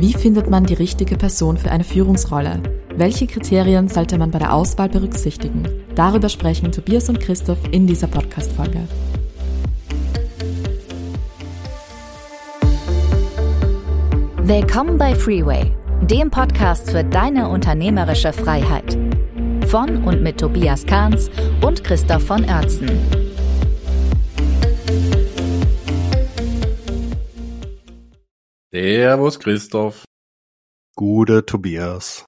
Wie findet man die richtige Person für eine Führungsrolle? Welche Kriterien sollte man bei der Auswahl berücksichtigen? Darüber sprechen Tobias und Christoph in dieser Podcast-Folge. Willkommen bei Freeway, dem Podcast für deine unternehmerische Freiheit. Von und mit Tobias Kahns und Christoph von Oertzen. Servus, Christoph. Gute Tobias.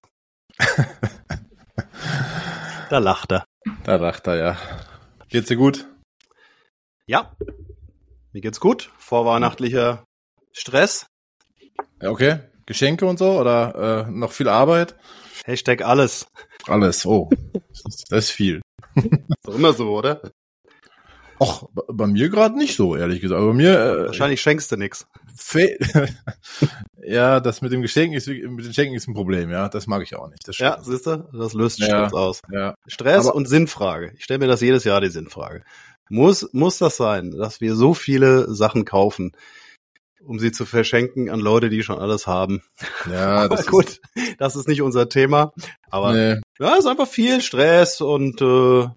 da lacht er. Da lacht er, ja. Geht's dir gut? Ja. Mir geht's gut. Vorweihnachtlicher Stress. Ja, okay. Geschenke und so oder äh, noch viel Arbeit? Hashtag alles. Alles, oh. das ist viel. Ist doch immer so, oder? Och, bei mir gerade nicht so, ehrlich gesagt. Bei mir. Äh, Wahrscheinlich schenkst du nix. ja, das mit dem Geschenk ist mit den Geschenken ist ein Problem, ja. Das mag ich auch nicht. Ja, siehst du, das löst Ja. Stress aus. ja. Stress Aber- und Sinnfrage. Ich stelle mir das jedes Jahr die Sinnfrage. Muss, muss das sein, dass wir so viele Sachen kaufen, um sie zu verschenken an Leute, die schon alles haben? Ja, das gut, das ist nicht unser Thema. Aber Ist, nee, Ja, es ist einfach viel Stress und äh,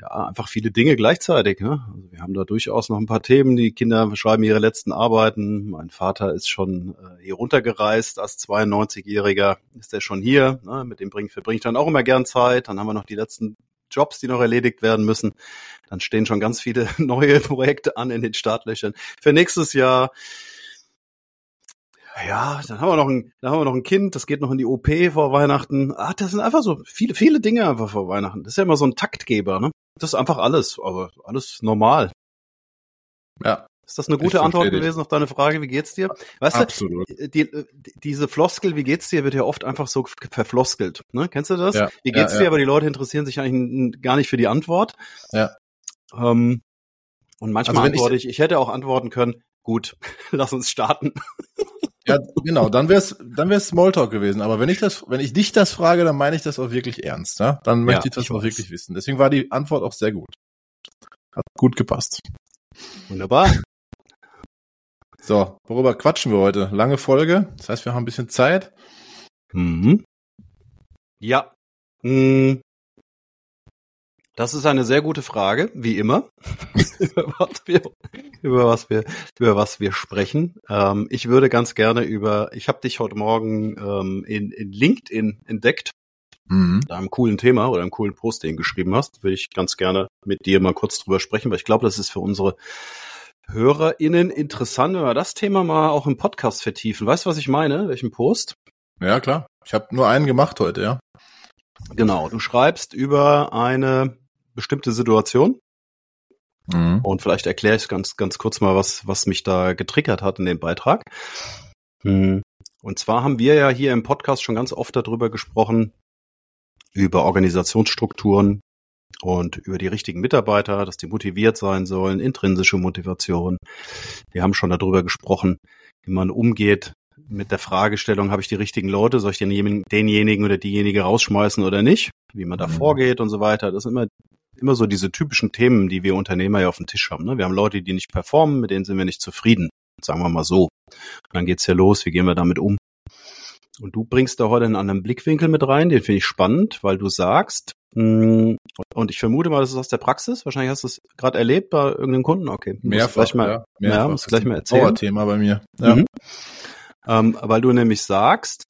ja, einfach viele Dinge gleichzeitig. Ne? Also wir haben da durchaus noch ein paar Themen. Die Kinder schreiben ihre letzten Arbeiten. Mein Vater ist schon äh, hier runtergereist. Als 92-Jähriger ist er schon hier. Ne? Mit dem bring, verbringe ich dann auch immer gern Zeit. Dann haben wir noch die letzten Jobs, die noch erledigt werden müssen. Dann stehen schon ganz viele neue Projekte an in den Startlöchern. Für nächstes Jahr ja, dann haben wir noch ein, dann haben wir noch ein Kind, das geht noch in die OP vor Weihnachten. Ah, das sind einfach so viele, viele Dinge einfach vor Weihnachten. Das ist ja immer so ein Taktgeber, ne? Das ist einfach alles, aber alles normal. ja, Ist das eine gute Antwort dich. gewesen auf deine Frage, wie geht's dir? Weißt absolut. du, die, die, diese Floskel, wie geht's dir, wird ja oft einfach so verfloskelt, ne? Kennst du das? Ja, Wie geht's ja, dir? ja. Aber die Leute interessieren sich eigentlich gar nicht für die Antwort. Ja. Ähm, und manchmal Also antworte ich, ich hätte auch antworten können, gut, lass uns starten. Ja, genau, dann wär's, dann wär's Smalltalk gewesen. Aber wenn ich das, wenn ich dich das frage, dann meine ich das auch wirklich ernst, ja? Dann möchte Ja, ich das ich auch weiß. wirklich wissen. Deswegen war die Antwort auch sehr gut. Hat gut gepasst. Wunderbar. So, worüber quatschen wir heute? Lange Folge. Das heißt, wir haben ein bisschen Zeit. Mhm. Ja. Hm. Das ist eine sehr gute Frage, wie immer, über, was wir, über was wir über was wir sprechen. Ähm, ich würde ganz gerne über. Ich habe dich heute Morgen ähm, in, in LinkedIn entdeckt, Mhm. da einem coolen Thema oder einem coolen Post, den du geschrieben hast. Würde ich ganz gerne mit dir mal kurz drüber sprechen, weil ich glaube, das ist für unsere HörerInnen interessant, wenn wir das Thema mal auch im Podcast vertiefen. Weißt du, was ich meine? Welchen Post? Ja, klar. Ich habe nur einen gemacht heute, ja. Genau, du schreibst über eine bestimmte Situation Mhm. und vielleicht erkläre ich ganz, ganz kurz mal, was, was mich da getriggert hat in dem Beitrag. Hm. Und zwar haben wir ja hier im Podcast schon ganz oft darüber gesprochen, über Organisationsstrukturen und über die richtigen Mitarbeiter, dass die motiviert sein sollen, intrinsische Motivation. Wir haben schon darüber gesprochen, wie man umgeht mit der Fragestellung, habe ich die richtigen Leute, soll ich denjenigen, denjenigen oder diejenige rausschmeißen oder nicht, wie man da Mhm. vorgeht und so weiter. Das sind immer, immer so diese typischen Themen, die wir Unternehmer ja auf dem Tisch haben. Ne? Wir haben Leute, die nicht performen, mit denen sind wir nicht zufrieden, sagen wir mal so. Und dann geht's ja los, wie gehen wir damit um? Und du bringst da heute einen anderen Blickwinkel mit rein, den finde ich spannend, weil du sagst, mh, und ich vermute mal, das ist aus der Praxis, wahrscheinlich hast du es gerade erlebt bei irgendeinem Kunden, okay. Mehrfach, gleich mal, ja. ja, musst gleich mal erzählen. Dauerthema bei mir. Ja. Mhm. Ähm, weil du nämlich sagst,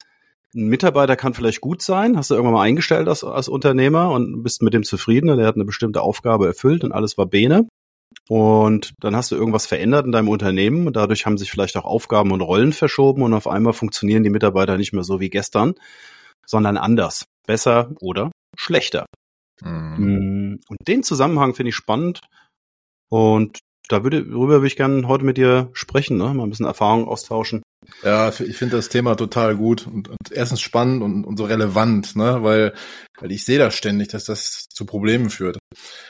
ein Mitarbeiter kann vielleicht gut sein, hast du irgendwann mal eingestellt als, als Unternehmer und bist mit dem zufrieden und der hat eine bestimmte Aufgabe erfüllt und alles war Bene. Und dann hast du irgendwas verändert in deinem Unternehmen und dadurch haben sich vielleicht auch Aufgaben und Rollen verschoben und auf einmal funktionieren die Mitarbeiter nicht mehr so wie gestern, sondern anders, besser oder schlechter. Mhm. Mm, Und den Zusammenhang finde ich spannend und da würde, darüber würde ich gerne heute mit dir sprechen, ne? mal ein bisschen Erfahrung austauschen. Ja, ich finde das Thema total gut und, und erstens spannend und, und so relevant, ne, weil, weil ich sehe das ständig, dass das zu Problemen führt.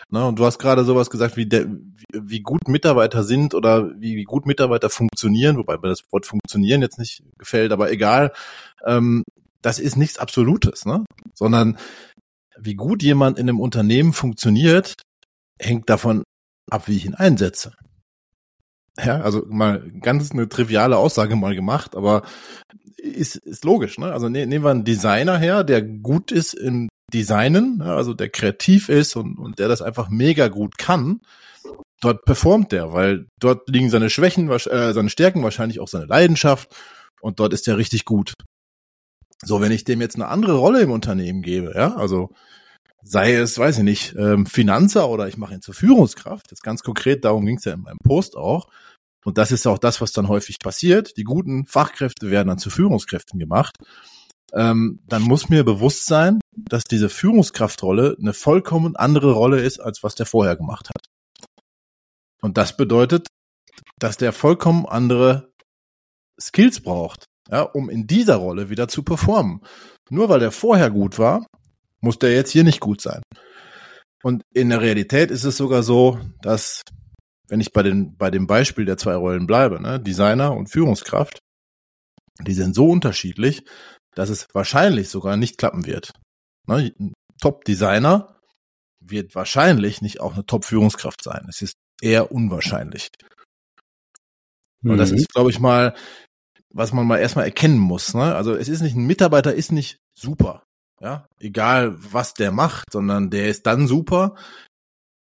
Ne, und du hast gerade sowas gesagt, wie, der, wie, wie gut Mitarbeiter sind oder wie, wie gut Mitarbeiter funktionieren, wobei mir das Wort funktionieren jetzt nicht gefällt, aber egal. Ähm, das ist nichts Absolutes, ne, sondern wie gut jemand in einem Unternehmen funktioniert, hängt davon ab, wie ich ihn einsetze. Ja, also mal ganz eine triviale Aussage mal gemacht, aber ist, ist logisch, ne? Also ne, nehmen wir einen Designer her, der gut ist im Designen, ja, also der kreativ ist und, und der das einfach mega gut kann. Dort performt der, weil dort liegen seine Schwächen, äh, seine Stärken, wahrscheinlich auch seine Leidenschaft und dort ist er richtig gut. So, wenn ich dem jetzt eine andere Rolle im Unternehmen gebe, ja, also sei es, weiß ich nicht, ähm, Finanzer oder ich mache ihn zur Führungskraft, jetzt ganz konkret, darum ging es ja in meinem Post auch, und das ist auch das, was dann häufig passiert. Die guten Fachkräfte werden dann zu Führungskräften gemacht. Ähm, dann muss mir bewusst sein, dass diese Führungskraftrolle eine vollkommen andere Rolle ist, als was der vorher gemacht hat. Und das bedeutet, dass der vollkommen andere Skills braucht, ja, um in dieser Rolle wieder zu performen. Nur weil der vorher gut war, muss der jetzt hier nicht gut sein. Und in der Realität ist es sogar so, dass wenn ich bei, den, bei dem Beispiel der zwei Rollen bleibe, ne, Designer und Führungskraft, die sind so unterschiedlich, dass es wahrscheinlich sogar nicht klappen wird. Ne, ein Top-Designer wird wahrscheinlich nicht auch eine Top-Führungskraft sein. Es ist eher unwahrscheinlich. Mhm. Und das mhm. ist, glaube ich, mal, was man mal erstmal erkennen muss. Ne? Also es ist nicht, ein Mitarbeiter ist nicht super. Ja, egal was der macht, sondern der ist dann super,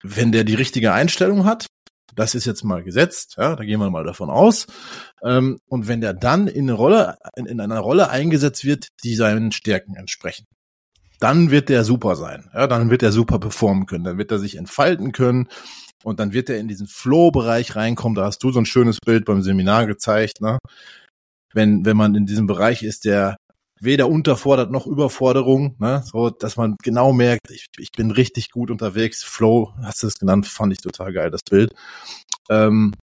wenn der die richtige Einstellung hat, das ist jetzt mal gesetzt, ja, da gehen wir mal davon aus. Ähm, und wenn der dann in eine Rolle, in, in einer Rolle eingesetzt wird, die seinen Stärken entsprechen, dann wird der super sein. Ja, dann wird er super performen können, dann wird er sich entfalten können und dann wird er in diesen Flow-Bereich reinkommen. Da hast du so ein schönes Bild beim Seminar gezeigt, ne? Wenn, wenn man in diesem Bereich ist, der weder unterfordert noch Überforderung, ne? so dass man genau merkt, ich, ich bin richtig gut unterwegs. Flow, hast du es genannt, fand ich total geil, das Bild. Ähm,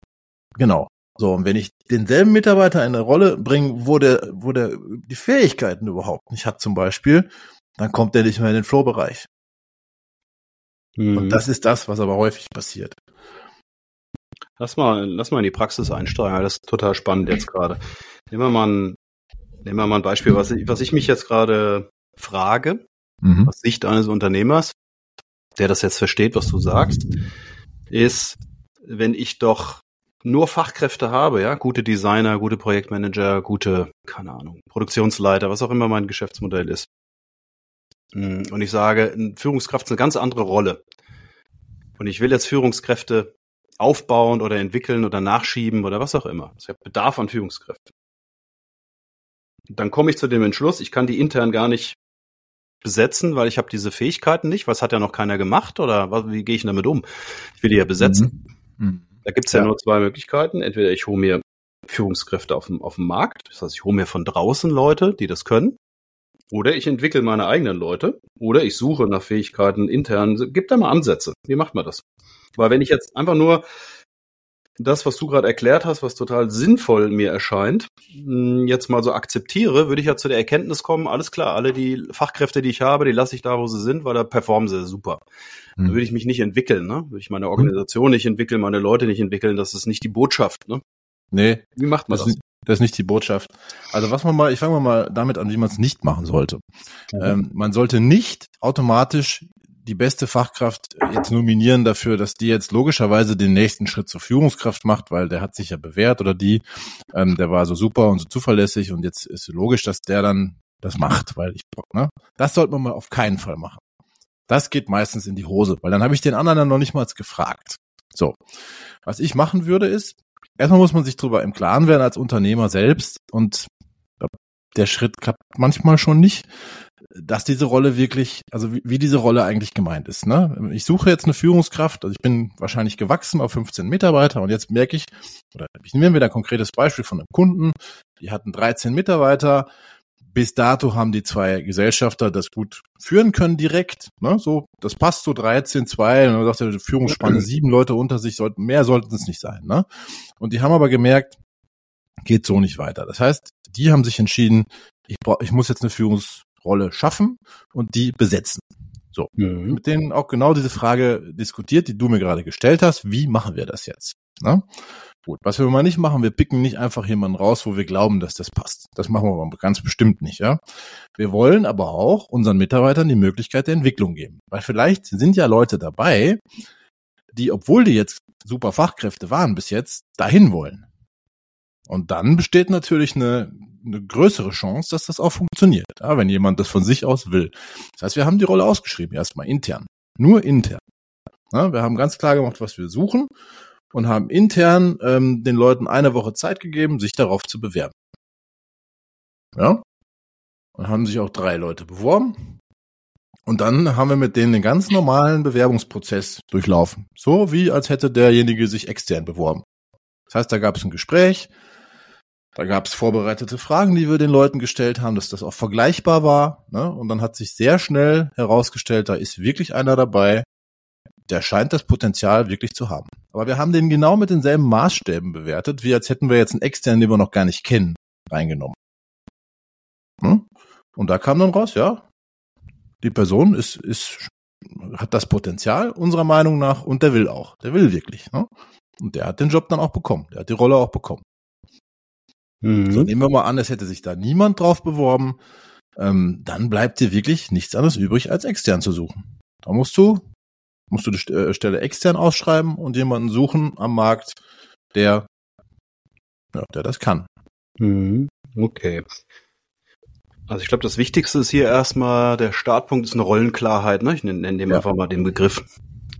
genau. So, und wenn ich denselben Mitarbeiter in eine Rolle bringe, wo der, wo der die Fähigkeiten überhaupt nicht hat, zum Beispiel, dann kommt der nicht mehr in den Flow-Bereich. Mhm. Und das ist das, was aber häufig passiert. Lass mal, lass mal in die Praxis einsteigen. Das ist total spannend jetzt gerade. Nehmen wir mal ein Nehmen wir mal ein Beispiel, was ich, was ich mich jetzt gerade frage, mhm. aus Sicht eines Unternehmers, der das jetzt versteht, was du sagst, ist, wenn ich doch nur Fachkräfte habe, ja, gute Designer, gute Projektmanager, gute, keine Ahnung, Produktionsleiter, was auch immer mein Geschäftsmodell ist. Mm, und ich sage, Führungskraft ist eine ganz andere Rolle. Und ich will jetzt Führungskräfte aufbauen oder entwickeln oder nachschieben oder was auch immer. Ich habe Bedarf an Führungskräften dann komme ich zu dem Entschluss, ich kann die intern gar nicht besetzen, weil ich habe diese Fähigkeiten nicht, was hat ja noch keiner gemacht oder was, wie gehe ich damit um? Ich will die ja besetzen. Mhm. mhm. Da gibt's ja, ja nur zwei Möglichkeiten. Entweder ich hole mir Führungskräfte auf dem, auf dem Markt, das heißt, ich hole mir von draußen Leute, die das können, oder ich entwickle meine eigenen Leute, oder ich suche nach Fähigkeiten intern. Gib da mal Ansätze. Wie macht man das? Weil wenn ich jetzt einfach nur das, was du gerade erklärt hast, was total sinnvoll mir erscheint, hm, jetzt mal so akzeptiere, würde ich ja zu der Erkenntnis kommen, alles klar, alle die Fachkräfte, die ich habe, die lasse ich da, wo sie sind, weil da performen sie super. Hm. Dann würde ich mich nicht entwickeln, ne? Würde ich meine Organisation nicht entwickeln, meine Leute nicht entwickeln, das ist nicht die Botschaft, ne? Nee. Wie macht man das? Das ist, das ist nicht die Botschaft. Also was man mal, ich fange mal damit an, wie man es nicht machen sollte. Mhm. Ähm, man sollte nicht automatisch die beste Fachkraft jetzt nominieren dafür, dass die jetzt logischerweise den nächsten Schritt zur Führungskraft macht, weil der hat sich ja bewährt oder die, ähm, der war so super und so zuverlässig und jetzt ist logisch, dass der dann das macht, weil ich, ne? Das sollte man mal auf keinen Fall machen. Das geht meistens in die Hose, weil dann habe ich den anderen dann noch nicht mal gefragt. So. Was ich machen würde ist, erstmal muss man sich darüber im Klaren werden als Unternehmer selbst und der Schritt klappt manchmal schon nicht, dass diese Rolle wirklich, also wie, wie diese Rolle eigentlich gemeint ist. Ne? Ich suche jetzt eine Führungskraft, also ich bin wahrscheinlich gewachsen auf 15 Mitarbeiter und jetzt merke ich, oder ich nehme wieder ein konkretes Beispiel von einem Kunden, die hatten 13 Mitarbeiter, bis dato haben die zwei Gesellschafter das gut führen können direkt. Ne? So, das passt so 13, 2, und dann sagt er, Führungsspanne sieben Leute unter sich, sollten, mehr sollten es nicht sein. Ne? Und die haben aber gemerkt, geht so nicht weiter. Das heißt, die haben sich entschieden, ich, brauch, ich muss jetzt eine Führungsrolle schaffen und die besetzen. So, mhm. mit denen auch genau diese Frage diskutiert, die du mir gerade gestellt hast. Wie machen wir das jetzt? Na? Gut, was wir mal nicht machen, wir picken nicht einfach jemanden raus, wo wir glauben, dass das passt. Das machen wir aber ganz bestimmt nicht, ja. Wir wollen aber auch unseren Mitarbeitern die Möglichkeit der Entwicklung geben. Weil vielleicht sind ja Leute dabei, die, obwohl die jetzt super Fachkräfte waren bis jetzt, dahin wollen. Und dann besteht natürlich eine eine größere Chance, dass das auch funktioniert, ja, wenn jemand das von sich aus will. Das heißt, wir haben die Rolle ausgeschrieben, erstmal intern. Nur intern. Ja, wir haben ganz klar gemacht, was wir suchen und haben intern ähm, den Leuten eine Woche Zeit gegeben, sich darauf zu bewerben. Ja. Und haben sich auch drei Leute beworben. Und dann haben wir mit denen den ganz normalen Bewerbungsprozess durchlaufen. So wie als hätte derjenige sich extern beworben. Das heißt, da gab es ein Gespräch, da gab es vorbereitete Fragen, die wir den Leuten gestellt haben, dass das auch vergleichbar war. Ne? Und dann hat sich sehr schnell herausgestellt, da ist wirklich einer dabei, der scheint das Potenzial wirklich zu haben. Aber wir haben den genau mit denselben Maßstäben bewertet, wie als hätten wir jetzt einen externen, den wir noch gar nicht kennen, reingenommen. Hm? Und da kam dann raus, ja, die Person ist, ist, hat das Potenzial unserer Meinung nach und der will auch. Der will wirklich. Ne? Und der hat den Job dann auch bekommen. Der hat die Rolle auch bekommen. Mhm. So nehmen wir mal an, es hätte sich da niemand drauf beworben. Ähm, dann bleibt dir wirklich nichts anderes übrig, als extern zu suchen. Da musst du musst du die äh, Stelle extern ausschreiben und jemanden suchen am Markt, der, ja, der das kann. Mhm. Okay. Also ich glaube, das Wichtigste ist hier erstmal, der Startpunkt ist eine Rollenklarheit. Ne? Ich nenne, nenne dem ja. einfach mal den Begriff.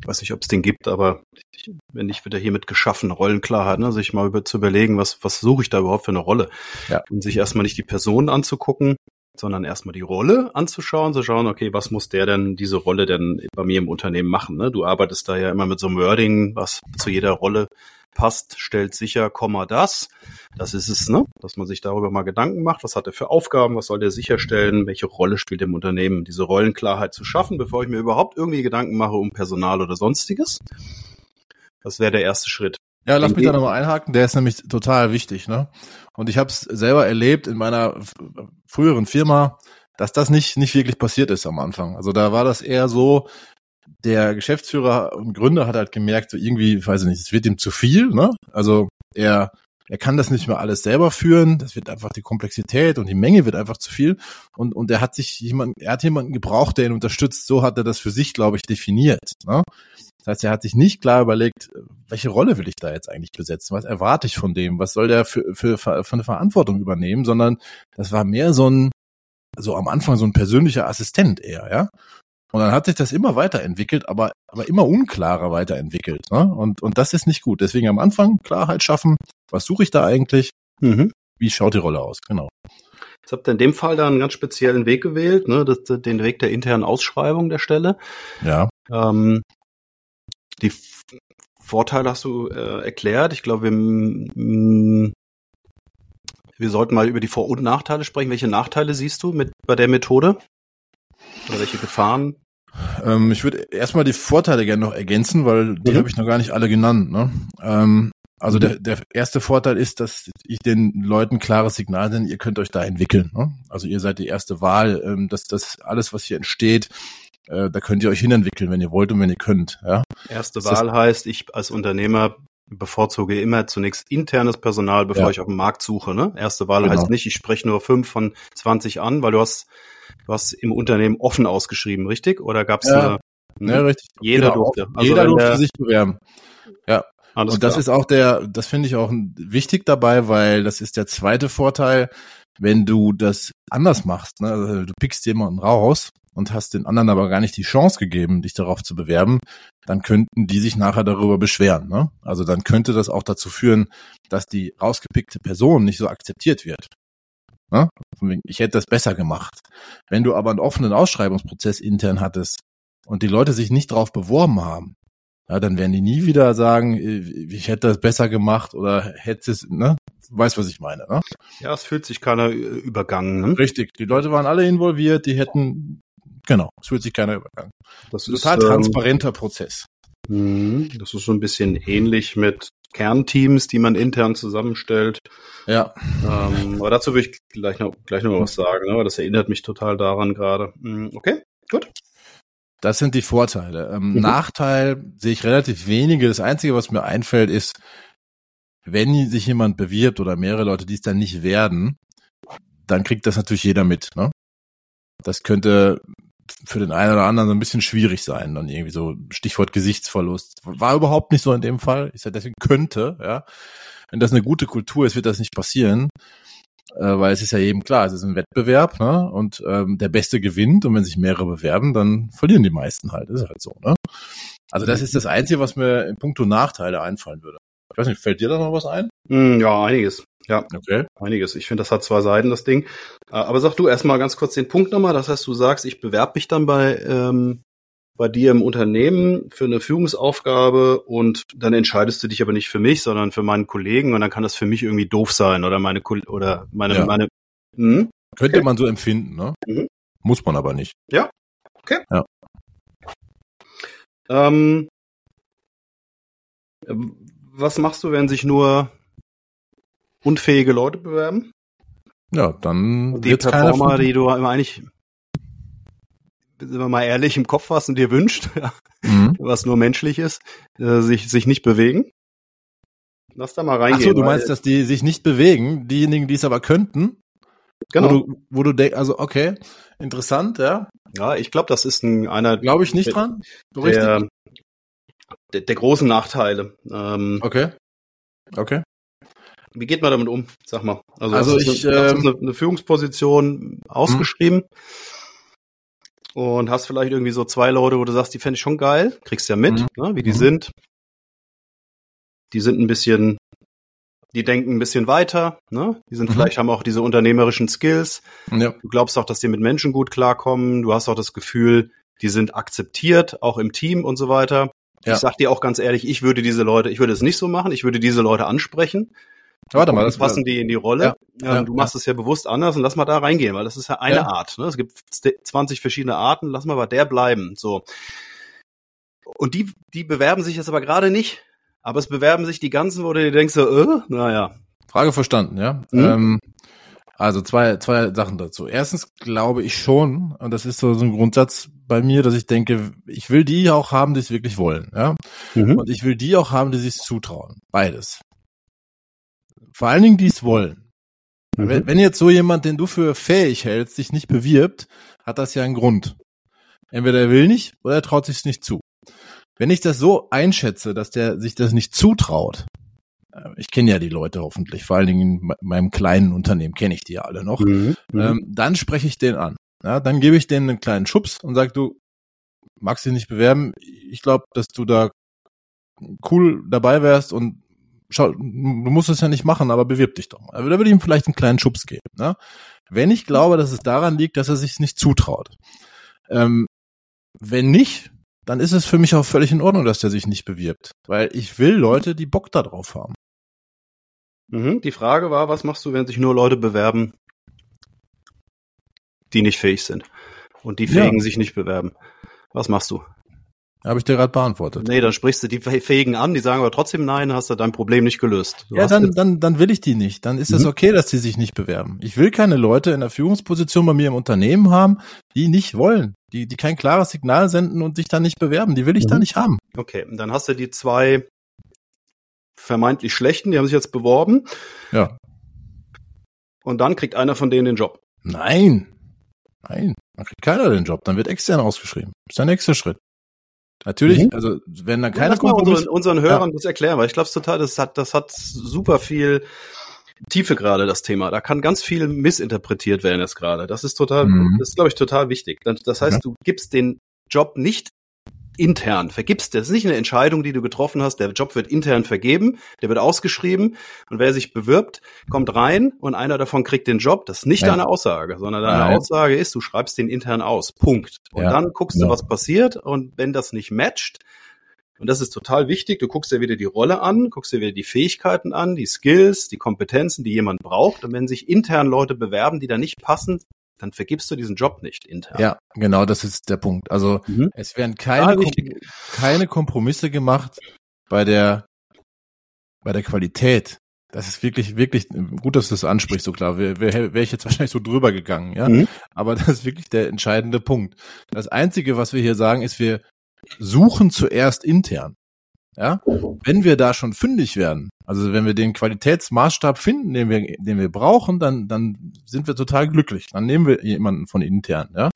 Ich weiß nicht, ob es den gibt, aber ich, wenn nicht, wird er hiermit geschaffen, Rollenklarheit, ne? sich mal über, zu überlegen, was, was suche ich da überhaupt für eine Rolle. Ja. Und sich erstmal nicht die Person anzugucken, sondern erstmal die Rolle anzuschauen, zu schauen, okay, was muss der denn, diese Rolle denn bei mir im Unternehmen machen? Ne? Du arbeitest da ja immer mit so einem Wording, was zu jeder Rolle passt, stellt sicher, Komma das. Das ist es, ne? Dass man sich darüber mal Gedanken macht, was hat er für Aufgaben, was soll der sicherstellen, welche Rolle spielt im Unternehmen, diese Rollenklarheit zu schaffen, bevor ich mir überhaupt irgendwie Gedanken mache um Personal oder sonstiges. Das wäre der erste Schritt. Ja, lass mich da nochmal einhaken, der ist nämlich total wichtig, ne? Und ich habe es selber erlebt in meiner früheren Firma, dass das nicht nicht wirklich passiert ist am Anfang. Also da war das eher so, der Geschäftsführer und Gründer hat halt gemerkt, so irgendwie, weiß ich nicht, es wird ihm zu viel, ne? Also er er kann das nicht mehr alles selber führen. Das wird einfach die Komplexität und die Menge wird einfach zu viel. Und, und er hat sich jemand, er hat jemanden gebraucht, der ihn unterstützt. So hat er das für sich, glaube ich, definiert. Ne? Das heißt, er hat sich nicht klar überlegt, welche Rolle will ich da jetzt eigentlich besetzen? Was erwarte ich von dem? Was soll der für, für, für eine Verantwortung übernehmen? Sondern das war mehr so ein, so am Anfang so ein persönlicher Assistent eher, ja. Und dann hat sich das immer weiterentwickelt, aber, aber immer unklarer weiterentwickelt. Ne? Und, und das ist nicht gut. Deswegen am Anfang Klarheit schaffen. Was suche ich da eigentlich? Mhm. Wie schaut die Rolle aus? Genau. Jetzt habt ihr in dem Fall da einen ganz speziellen Weg gewählt, ne? Das, den Weg der internen Ausschreibung der Stelle. Ja. Ähm, die Vorteile hast du äh, erklärt. Ich glaube, wir, wir sollten mal über die Vor- und Nachteile sprechen. Welche Nachteile siehst du mit bei der Methode? Oder welche Gefahren? Ähm, ich würde erstmal die Vorteile gerne noch ergänzen, weil die mhm. habe ich noch gar nicht alle genannt. Ne? Ähm, also mhm. der, der erste Vorteil ist, dass ich den Leuten klares Signal sende, ihr könnt euch da entwickeln. Ne? Also ihr seid die erste Wahl, ähm, dass das alles, was hier entsteht, äh, da könnt ihr euch hinentwickeln, wenn ihr wollt und wenn ihr könnt. Ja? Erste das Wahl heißt, ich als Unternehmer bevorzuge immer zunächst internes Personal, bevor ja. ich auf dem Markt suche. Ne? Erste Wahl genau. heißt nicht, ich spreche nur fünf von 20 an, weil du hast, du hast im Unternehmen offen ausgeschrieben, richtig? Oder gab es ja. eine? Ja, richtig. Jeder genau. durfte. Also jeder durfte sich bewerben. Ja. Alles und das klar. ist auch der, das finde ich auch wichtig dabei, weil das ist der zweite Vorteil, wenn du das anders machst. Ne? Also du pickst jemanden raus und hast den anderen aber gar nicht die Chance gegeben, dich darauf zu bewerben, dann könnten die sich nachher darüber beschweren. Ne? Also dann könnte das auch dazu führen, dass die rausgepickte Person nicht so akzeptiert wird. Ne? Ich hätte das besser gemacht. Wenn du aber einen offenen Ausschreibungsprozess intern hattest und die Leute sich nicht darauf beworben haben, ja, dann werden die nie wieder sagen, ich hätte das besser gemacht oder hätte es, ne? Weißt, was ich meine, ne? Ja, es fühlt sich keiner übergangen. Ne? Richtig. Die Leute waren alle involviert, die hätten Genau, es fühlt sich keiner übergangen. Das ist total ähm, transparenter Prozess. Mhm, das ist so ein bisschen ähnlich mit Kernteams, die man intern zusammenstellt. Ja. Ähm, aber dazu würde ich gleich noch, gleich noch was sagen, ne? das erinnert mich total daran gerade. Mhm, okay, gut. Das sind die Vorteile. Ähm, mhm. Nachteil sehe ich relativ wenige. Das Einzige, was mir einfällt, ist, wenn sich jemand bewirbt oder mehrere Leute, die es dann nicht werden, dann kriegt das natürlich jeder mit. Ne? Das könnte für den einen oder anderen so ein bisschen schwierig sein, dann irgendwie so Stichwort Gesichtsverlust. War überhaupt nicht so in dem Fall. Ich sage, deswegen könnte, ja. Wenn das eine gute Kultur ist, wird das nicht passieren. Äh, weil es ist ja jedem klar, es ist ein Wettbewerb, ne? Und ähm, der Beste gewinnt und wenn sich mehrere bewerben, dann verlieren die meisten halt. Ist halt so, ne? Also das ist das Einzige, was mir in puncto Nachteile einfallen würde. Ich weiß nicht, fällt dir da noch was ein? Hm, ja, einiges. Ja, Okay. einiges. Ich finde, das hat zwei Seiten, das Ding. Äh, Aber sag du erstmal ganz kurz den Punkt nochmal. Das heißt, du sagst, ich bewerbe mich dann bei, ähm, bei dir im Unternehmen für eine Führungsaufgabe und dann entscheidest du dich aber nicht für mich, sondern für meinen Kollegen und dann kann das für mich irgendwie doof sein oder meine oder meine Ja. meine hm? Könnte man so empfinden, ne? Mhm. Muss man aber nicht. ähm, was machst du, wenn sich nur unfähige Leute bewerben? Ja, dann die Performer, die du immer eigentlich, sind wir mal ehrlich, im Kopf hast und dir wünscht, Mhm. was nur menschlich ist, äh, sich, sich nicht bewegen. Lass da mal reingehen. so, du meinst, dass die sich nicht bewegen, diejenigen, die es aber könnten, genau. wo du, wo du denkst, also okay, interessant, ja, ja, ich glaube, das ist ein, einer glaube ich nicht dran, so richtig. der, der, der großen Nachteile. Ähm, Okay, okay. Wie geht man damit um? Sag mal. Also, Also ich, eine, ähm, eine, Führungsposition ausgeschrieben und hast vielleicht irgendwie so zwei Leute, wo du sagst, die fände ich schon geil, kriegst ja mit, Mhm. ne, wie die Mhm. sind. Die sind ein bisschen, die denken ein bisschen weiter, ne? Die sind Mhm. vielleicht haben auch diese unternehmerischen Skills. Ja, Du glaubst auch, dass die mit Menschen gut klarkommen. Du hast auch das Gefühl, die sind akzeptiert, auch im Team und so weiter. Ja. Ich sag dir auch ganz ehrlich, ich würde diese Leute, ich würde es nicht so machen. Ich würde diese Leute ansprechen. Warte mal, das passen die in die Rolle. Ja, ja, du machst es ja bewusst anders und lass mal da reingehen, weil das ist ja eine. Art. Ne? Es gibt 20 verschiedene Arten, lass mal bei der bleiben. So. Und die, die bewerben sich jetzt aber gerade nicht. Aber es bewerben sich die ganzen, wo du dir denkst, so, äh, naja. Frage verstanden, ja. Mhm. Ähm, also zwei, zwei Sachen dazu. Erstens glaube ich schon, und das ist so, so ein Grundsatz bei mir, dass ich denke, ich will die auch haben, die es wirklich wollen, ja. Mhm. Und ich will die auch haben, die sich zutrauen. Beides. Vor allen Dingen, die es wollen. Wenn, wenn jetzt so jemand, den du für fähig hältst, sich nicht bewirbt, hat das ja einen Grund. Entweder er will nicht oder er traut sich nicht zu. Wenn ich das so einschätze, dass der sich das nicht zutraut, äh, ich kenne ja die Leute hoffentlich, vor allen Dingen in me- meinem kleinen Unternehmen kenne ich die ja alle noch, Mhm. Mhm. ähm, dann spreche ich den an. Ja, dann gebe ich denen einen kleinen Schubs und sag du, magst dich nicht bewerben? Ich glaube, dass du da cool dabei wärst und schau, du musst es ja nicht machen, aber bewirb dich doch mal. Also, Da würde ich ihm vielleicht einen kleinen Schubs geben. Ne? Wenn ich glaube, dass es daran liegt, dass er sich nicht zutraut. Ähm, wenn nicht, dann ist es für mich auch völlig in Ordnung, dass der sich nicht bewirbt. Weil ich will Leute, die Bock da drauf haben. Mhm. Die Frage war, was machst du, wenn sich nur Leute bewerben, die nicht fähig sind? Und die Ja. Fähigen sich nicht bewerben. Was machst du? Habe ich dir gerade beantwortet. Nee, dann sprichst du die Fähigen an, die sagen aber trotzdem nein, hast du dein Problem nicht gelöst. Du Ja, dann, dann, dann will ich die nicht. Dann ist es Mhm. okay, dass die sich nicht bewerben. Ich will keine Leute in der Führungsposition bei mir im Unternehmen haben, die nicht wollen, die, die kein klares Signal senden und sich dann nicht bewerben. Die will ich da Mhm. nicht haben. Okay, und dann hast du die zwei vermeintlich schlechten, die haben sich jetzt beworben Ja. und dann kriegt einer von denen den Job. Nein. Nein. Dann kriegt keiner den Job. Dann wird extern ausgeschrieben. Das ist der nächste Schritt. Natürlich, Mhm. also wenn da Ja, keiner lass mal unseren, unseren Hörern das erklären, weil ich glaube total, das hat, das hat super viel Tiefe gerade, das Thema. Da kann ganz viel missinterpretiert werden jetzt gerade. Das ist total, Mhm. das ist, glaube ich, total wichtig. Das das heißt, Ja. du gibst den Job nicht intern, vergibst. Das ist nicht eine Entscheidung, die du getroffen hast. Der Job wird intern vergeben, der wird ausgeschrieben und wer sich bewirbt, kommt rein und einer davon kriegt den Job. Das ist nicht Ja. deine Aussage, sondern deine Nein. Aussage ist, du schreibst den intern aus. Punkt. Und Ja. dann guckst du, Ja. was passiert und wenn das nicht matcht, und das ist total wichtig. Du guckst dir wieder die Rolle an, guckst dir wieder die Fähigkeiten an, die Skills, die Kompetenzen, die jemand braucht. Und wenn sich intern Leute bewerben, die da nicht passen, dann vergibst du diesen Job nicht intern. ja, genau, das ist der Punkt. Also Mhm. es werden keine, Kom keine Kompromisse gemacht bei der, bei der Qualität. Das ist wirklich, wirklich gut, dass du das ansprichst, so klar. Wäre wär, wär ich jetzt wahrscheinlich so drüber gegangen, ja. Mhm. Aber das ist wirklich der entscheidende Punkt. Das Einzige, was wir hier sagen, ist, wir suchen zuerst intern. Ja, wenn wir da schon fündig werden, also wenn wir den Qualitätsmaßstab finden, den wir, den wir brauchen, dann, dann sind wir total glücklich. Dann nehmen wir jemanden von intern. Ja,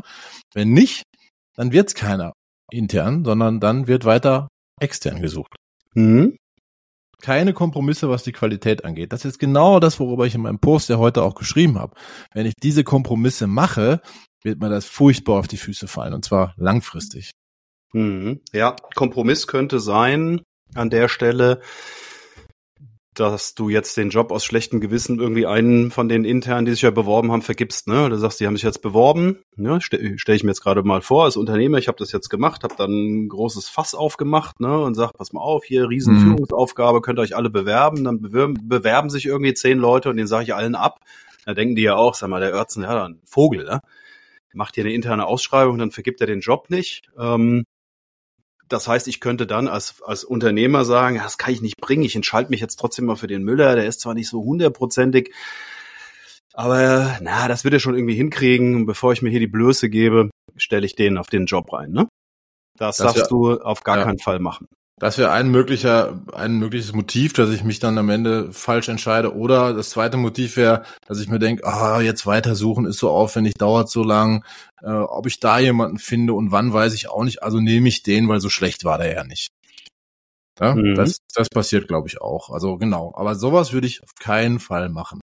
wenn nicht, dann wird's keiner intern, sondern dann wird weiter extern gesucht. Mhm. Keine Kompromisse, was die Qualität angeht. Das ist genau das, worüber ich in meinem Post ja heute auch geschrieben habe. Wenn ich diese Kompromisse mache, wird mir das furchtbar auf die Füße fallen und zwar langfristig. Mhm. Ja, Kompromiss könnte sein an der Stelle, dass du jetzt den Job aus schlechtem Gewissen irgendwie einen von den internen, die sich ja beworben haben, vergibst. Ne? Du sagst, die haben sich jetzt beworben. Ne? Stelle stell ich mir jetzt gerade mal vor als Unternehmer, ich habe das jetzt gemacht, habe dann ein großes Fass aufgemacht ne? und sag, pass mal auf, hier Riesenführungsaufgabe, könnt ihr euch alle bewerben. Dann bewerben, bewerben sich irgendwie zehn Leute und den sage ich allen ab. Da denken die ja auch, sag mal, der Örzen, ja, dann Vogel, ne? macht hier eine interne Ausschreibung, dann vergibt er den Job nicht. Ähm, das heißt, ich könnte dann als, als Unternehmer sagen, ja, das kann ich nicht bringen, ich entscheide mich jetzt trotzdem mal für den Müller, der ist zwar nicht so hundertprozentig, aber na, das wird er schon irgendwie hinkriegen. Bevor ich mir hier die Blöße gebe, stelle ich den auf den Job rein. Ne? Das, das darfst ja, du auf gar ja. keinen Fall machen. Das wäre ein möglicher, ein mögliches Motiv, dass ich mich dann am Ende falsch entscheide. Oder das zweite Motiv wäre, dass ich mir denke, ah, jetzt weitersuchen ist so aufwendig, dauert so lang. Äh, ob ich da jemanden finde und wann, weiß ich auch nicht. Also nehme ich den, weil so schlecht war der ja nicht. Ja, mhm. das, das passiert, glaube ich, auch. Also genau. Aber sowas würde ich auf keinen Fall machen.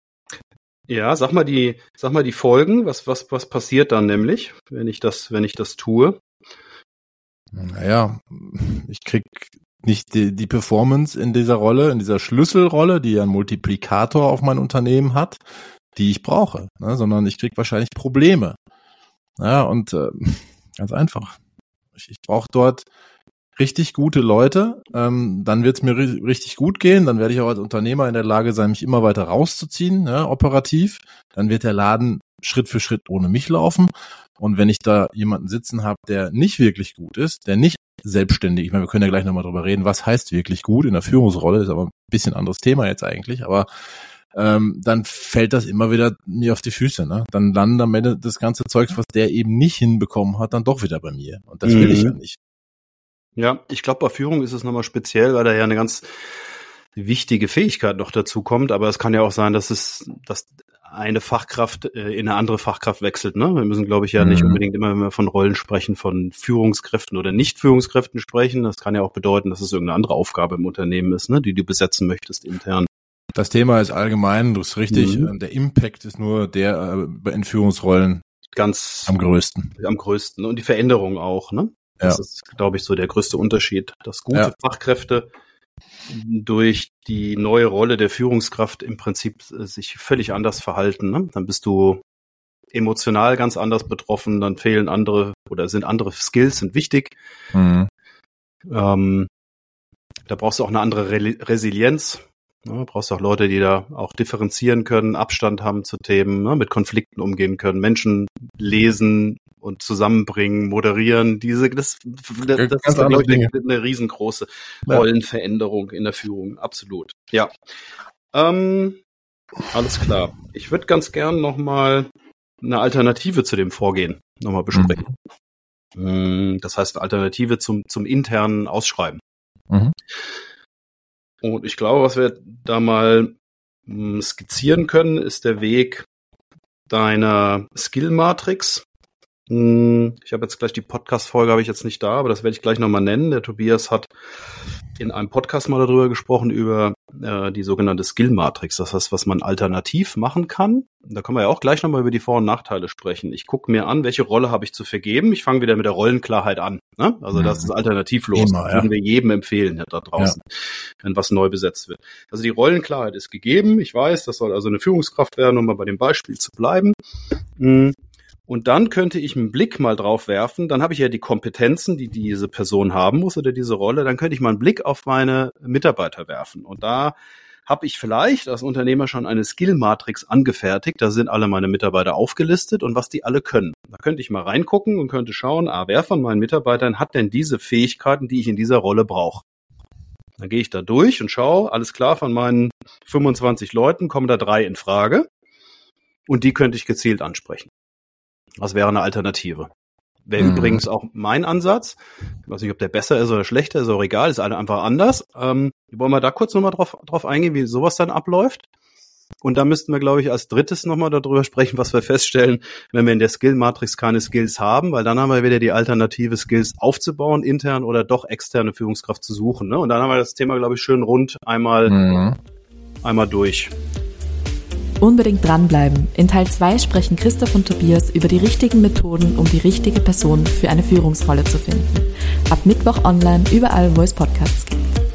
Ja, sag mal die, sag mal die Folgen. Was, was, was passiert dann nämlich, wenn ich das, wenn ich das tue? Naja, ich krieg nicht die, die Performance in dieser Rolle, in dieser Schlüsselrolle, die einen Multiplikator auf mein Unternehmen hat, die ich brauche, ne, sondern ich krieg wahrscheinlich Probleme. Ja, und äh, ganz einfach. Ich, ich brauche dort richtig gute Leute, ähm, dann wird es mir ri richtig gut gehen, dann werde ich auch als Unternehmer in der Lage sein, mich immer weiter rauszuziehen, ja, operativ. Dann wird der Laden Schritt für Schritt ohne mich laufen. Und wenn ich da jemanden sitzen habe, der nicht wirklich gut ist, der nicht selbstständig, ich meine, wir können ja gleich nochmal drüber reden, was heißt wirklich gut in der Führungsrolle, ist aber ein bisschen anderes Thema jetzt eigentlich, aber ähm, dann fällt das immer wieder mir auf die Füße. Ne? Dann landet am Ende das ganze Zeug, was der eben nicht hinbekommen hat, dann doch wieder bei mir. Und das will mhm. ich ja nicht. Ja, ich glaube, bei Führung ist es nochmal speziell, weil da ja eine ganz wichtige Fähigkeit noch dazu kommt, aber es kann ja auch sein, dass es, dass eine Fachkraft äh, in eine andere Fachkraft wechselt. Ne? Wir müssen, glaube ich, ja mhm. nicht unbedingt immer, wenn wir von Rollen sprechen, von Führungskräften oder Nicht-Führungskräften sprechen. Das kann ja auch bedeuten, dass es irgendeine andere Aufgabe im Unternehmen ist, ne? die du besetzen möchtest intern. Das Thema ist allgemein, du bist richtig. Mhm. Der Impact ist nur der äh, in Führungsrollen ganz am größten. Am größten. Und die Veränderung auch, ne? Das ja. ist, glaube ich, so der größte Unterschied. Dass gute ja. Fachkräfte durch die neue Rolle der Führungskraft im Prinzip äh, sich völlig anders verhalten. Ne? Dann bist du emotional ganz anders betroffen, dann fehlen andere oder sind andere Skills sind wichtig. Mhm. Ähm, da brauchst du auch eine andere Re Resilienz. Ne? Brauchst auch Leute, die da auch differenzieren können, Abstand haben zu Themen, ne? mit Konflikten umgehen können, Menschen lesen, und zusammenbringen, moderieren, diese, das, das, das ist, glaube ich, eine, riesengroße Rollenveränderung in der Führung, absolut. Ja. Ähm, alles klar. Ich würde ganz gern nochmal eine Alternative zu dem Vorgehen nochmal besprechen. Mhm. Das heißt, eine Alternative zum, zum internen Ausschreiben. Mhm. Und ich glaube, was wir da mal hm, skizzieren können, ist der Weg deiner Skill-Matrix, ich habe jetzt gleich die Podcast-Folge, habe ich jetzt nicht da, aber das werde ich gleich nochmal nennen. Der Tobias hat in einem Podcast mal darüber gesprochen, über äh, die sogenannte Skill-Matrix. Das heißt, was man alternativ machen kann. Da können wir ja auch gleich nochmal über die Vor- und Nachteile sprechen. Ich gucke mir an, welche Rolle habe ich zu vergeben. Ich fange wieder mit der Rollenklarheit an. Ne? Also das ist alternativlos. Immer, das würden wir jedem empfehlen ja, da draußen, ja. wenn was neu besetzt wird. Also die Rollenklarheit ist gegeben. Ich weiß, das soll also eine Führungskraft werden, um mal bei dem Beispiel zu bleiben. Hm. Und dann könnte ich einen Blick mal drauf werfen. Dann habe ich ja die Kompetenzen, die diese Person haben muss oder diese Rolle. Dann könnte ich mal einen Blick auf meine Mitarbeiter werfen. Und da habe ich vielleicht als Unternehmer schon eine Skill-Matrix angefertigt. Da sind alle meine Mitarbeiter aufgelistet und was die alle können. Da könnte ich mal reingucken und könnte schauen, ah, wer von meinen Mitarbeitern hat denn diese Fähigkeiten, die ich in dieser Rolle brauche. Dann gehe ich da durch und schaue, alles klar, von meinen 25 Leuten kommen da drei in Frage. Und die könnte ich gezielt ansprechen. Das wäre eine Alternative. Wäre mhm. übrigens auch mein Ansatz. Ich weiß nicht, ob der besser ist oder schlechter, ist auch egal, ist einfach anders. Ähm, wollen wir da kurz nochmal drauf, drauf eingehen, wie sowas dann abläuft? Und da müssten wir, glaube ich, als drittes nochmal darüber sprechen, was wir feststellen, wenn wir in der Skill-Matrix keine Skills haben, weil dann haben wir wieder die Alternative, Skills aufzubauen, intern oder doch externe Führungskraft zu suchen. Ne? Und dann haben wir das Thema, glaube ich, schön rund einmal, mhm. einmal durch. Unbedingt dranbleiben. In Teil 2 sprechen Christoph und Tobias über die richtigen Methoden, um die richtige Person für eine Führungsrolle zu finden. Ab Mittwoch online, überall, wo es Podcasts gibt.